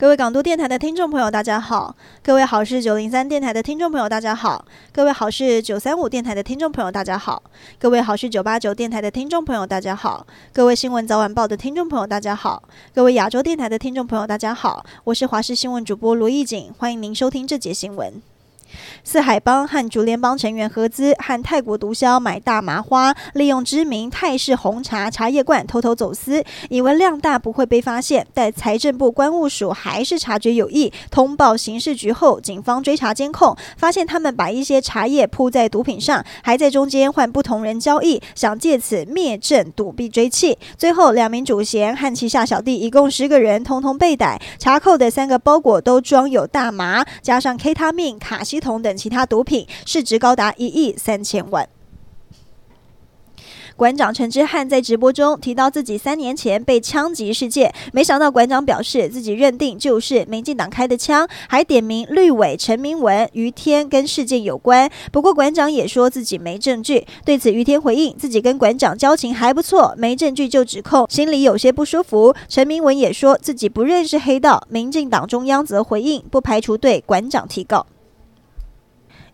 各位港都电台的听众朋友，大家好；各位好是九零三电台的听众朋友，大家好；各位好是九三五电台的听众朋友，大家好；各位好是九八九电台的听众朋友，大家好；各位新闻早晚报的听众朋友，大家好；各位亚洲电台的听众朋友，大家好。我是华视新闻主播罗艺锦，欢迎您收听这节新闻。四海帮和竹联帮成员合资和泰国毒枭买大麻花，利用知名泰式红茶茶叶罐偷偷走私，以为量大不会被发现，但财政部关务署还是察觉有异，通报刑事局后，警方追查监控，发现他们把一些茶叶铺在毒品上，还在中间换不同人交易，想借此灭证躲避追缉。最后，两名主嫌和旗下小弟一共十个人，通通被逮。查扣的三个包裹都装有大麻，加上 K 他命、卡西酮等等其他毒品，市值高达一亿三千万。馆长陈之汉在直播中提到自己三年前被枪击事件，没想到馆长表示自己认定就是民进党开的枪，还点名绿委陈明文、于天跟事件有关。不过馆长也说自己没证据。对此，于天回应自己跟馆长交情还不错，没证据就指控，心里有些不舒服。陈明文也说自己不认识黑道。民进党中央则回应不排除对馆长提告。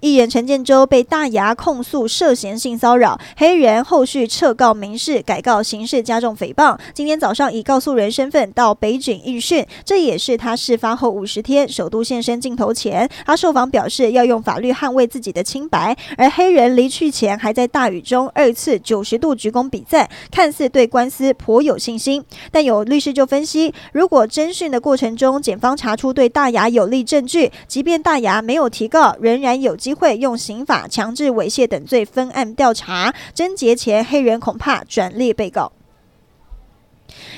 艺人陈建州被大牙控诉涉嫌性骚扰，黑人后续撤告民事，改告刑事加重诽谤。今天早上以告诉人身份到北警应讯，这也是他事发后五十天首度现身镜头前。他受访表示要用法律捍卫自己的清白，而黑人离去前还在大雨中二次九十度鞠躬比赞，看似对官司颇有信心。但有律师就分析，如果侦讯的过程中检方查出对大牙有利证据，即便大牙没有提告，仍然有机会用刑法强制猥亵等罪分案调查，侦结前黑人恐怕转列被告。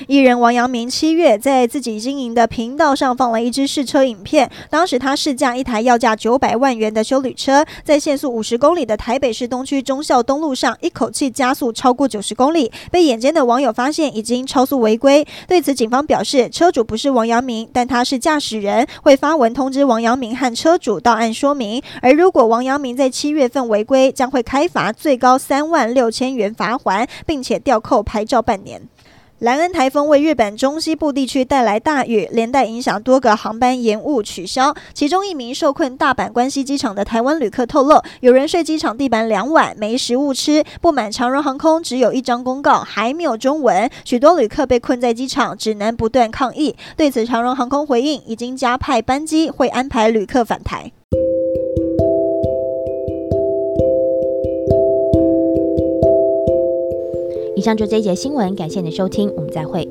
艺人王阳明七月在自己经营的频道上放了一支试车影片，当时他试驾一台要价九百万元的修旅车，在限速五十公里的台北市东区忠孝东路上，一口气加速超过九十公里，被眼尖的网友发现已经超速违规。对此，警方表示，车主不是王阳明，但他是驾驶人，会发文通知王阳明和车主到案说明。而如果王阳明在七月份违规，将会开罚最高三万六千元罚锾，并且吊扣牌照半年。兰恩台风为日本中西部地区带来大雨，连带影响多个航班延误取消。其中一名受困大阪关西机场的台湾旅客透露，有人睡机场地板两晚，没食物吃。不满长荣航空只有一张公告，还没有中文，许多旅客被困在机场，只能不断抗议。对此，长荣航空回应，已经加派班机，会安排旅客返台。以上就这一节新闻，感谢你的收听，我们再会。